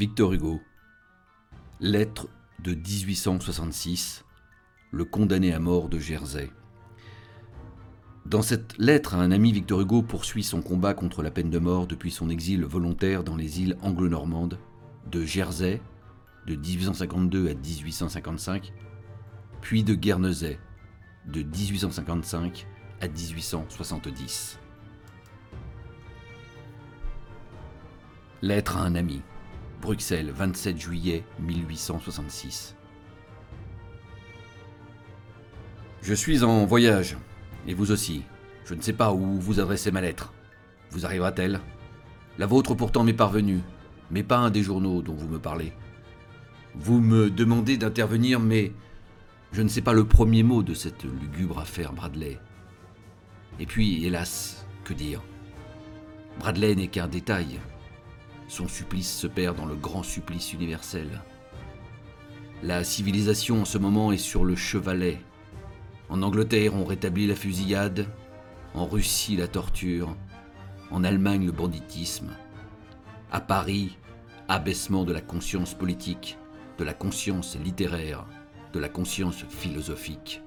Victor Hugo. Lettre de 1866. Le condamné à mort de Jersey. Dans cette lettre, un ami Victor Hugo poursuit son combat contre la peine de mort depuis son exil volontaire dans les îles anglo-normandes, de Jersey, de 1852 à 1855, puis de Guernesey, de 1855 à 1870. Lettre à un ami. Bruxelles, 27 juillet 1866. Je suis en voyage, et vous aussi. Je ne sais pas où vous adressez ma lettre. Vous arrivera-t-elle? La vôtre pourtant m'est parvenue, mais pas un des journaux dont vous me parlez. Vous me demandez d'intervenir, mais je ne sais pas le premier mot de cette lugubre affaire Bradley. Et puis, hélas, que dire? Bradley n'est qu'un détail. Son supplice se perd dans le grand supplice universel. La civilisation en ce moment est sur le chevalet. En Angleterre, on rétablit la fusillade. En Russie, la torture. En Allemagne, le banditisme. À Paris, abaissement de la conscience politique, de la conscience littéraire, de la conscience philosophique.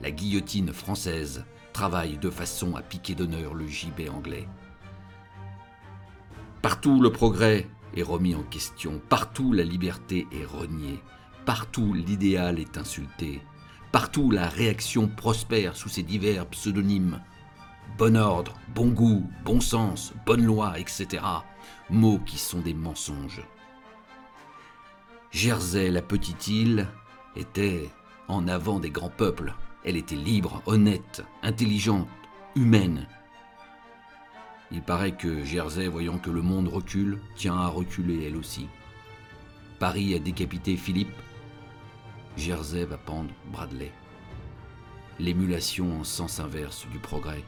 La guillotine française travaille de façon à piquer d'honneur le gibet anglais. Partout le progrès est remis en question, partout la liberté est reniée, partout l'idéal est insulté, partout la réaction prospère sous ses divers pseudonymes. Bon ordre, bon goût, bon sens, bonne loi, etc. Mots qui sont des mensonges. Jersey, la petite île, était en avant des grands peuples. Elle était libre, honnête, intelligente, humaine. Il paraît que Jersey, voyant que le monde recule, tient à reculer elle aussi. Paris a décapité Philippe. Jersey va pendre Bradley. L'émulation en sens inverse du progrès.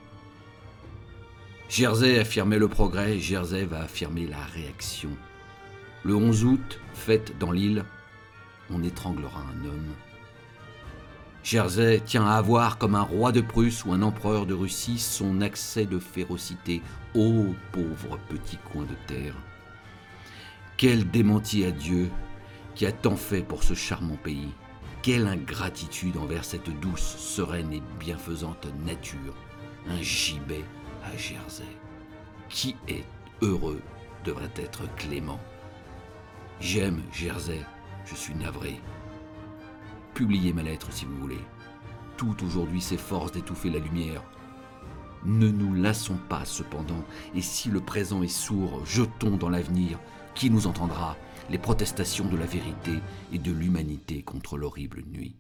Jersey affirmait le progrès, Jersey va affirmer la réaction. Le 11 août, fête dans l'île, on étranglera un homme. Jersey tient à avoir comme un roi de Prusse ou un empereur de Russie son accès de férocité. Ô pauvre petit coin de terre Quel démenti à Dieu qui a tant fait pour ce charmant pays Quelle ingratitude envers cette douce, sereine et bienfaisante nature Un gibet à Jersey. Qui est heureux devrait être clément. J'aime Jersey, je suis navré. Publiez ma lettre si vous voulez. Tout aujourd'hui s'efforce d'étouffer la lumière. Ne nous lassons pas cependant, et si le présent est sourd, jetons dans l'avenir, qui nous entendra, les protestations de la vérité et de l'humanité contre l'horrible nuit.